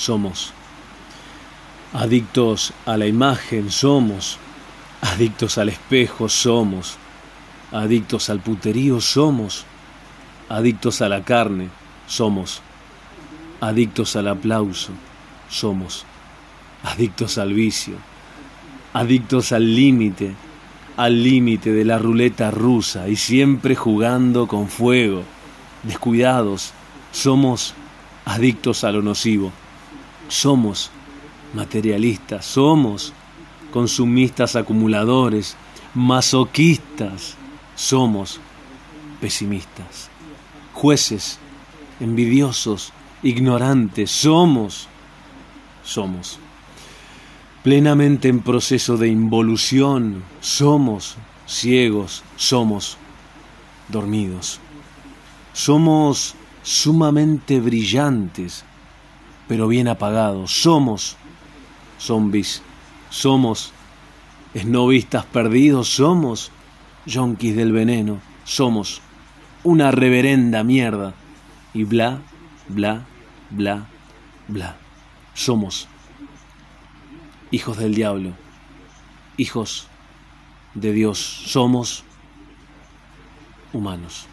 somos. Adictos a la imagen somos. Adictos al espejo somos. Adictos al puterío somos. Adictos a la carne somos. Adictos al aplauso somos. Adictos al vicio. Adictos al límite. Al límite de la ruleta rusa y siempre jugando con fuego. Descuidados. Somos adictos a lo nocivo. Somos materialistas, somos consumistas acumuladores, masoquistas, somos pesimistas, jueces, envidiosos, ignorantes, somos, somos. Plenamente en proceso de involución, somos ciegos, somos dormidos. Somos sumamente brillantes, pero bien apagados. Somos zombies, somos esnovistas perdidos, somos yonkis del veneno, somos una reverenda mierda. Y bla, bla, bla, bla. Somos hijos del diablo, hijos de Dios, somos humanos.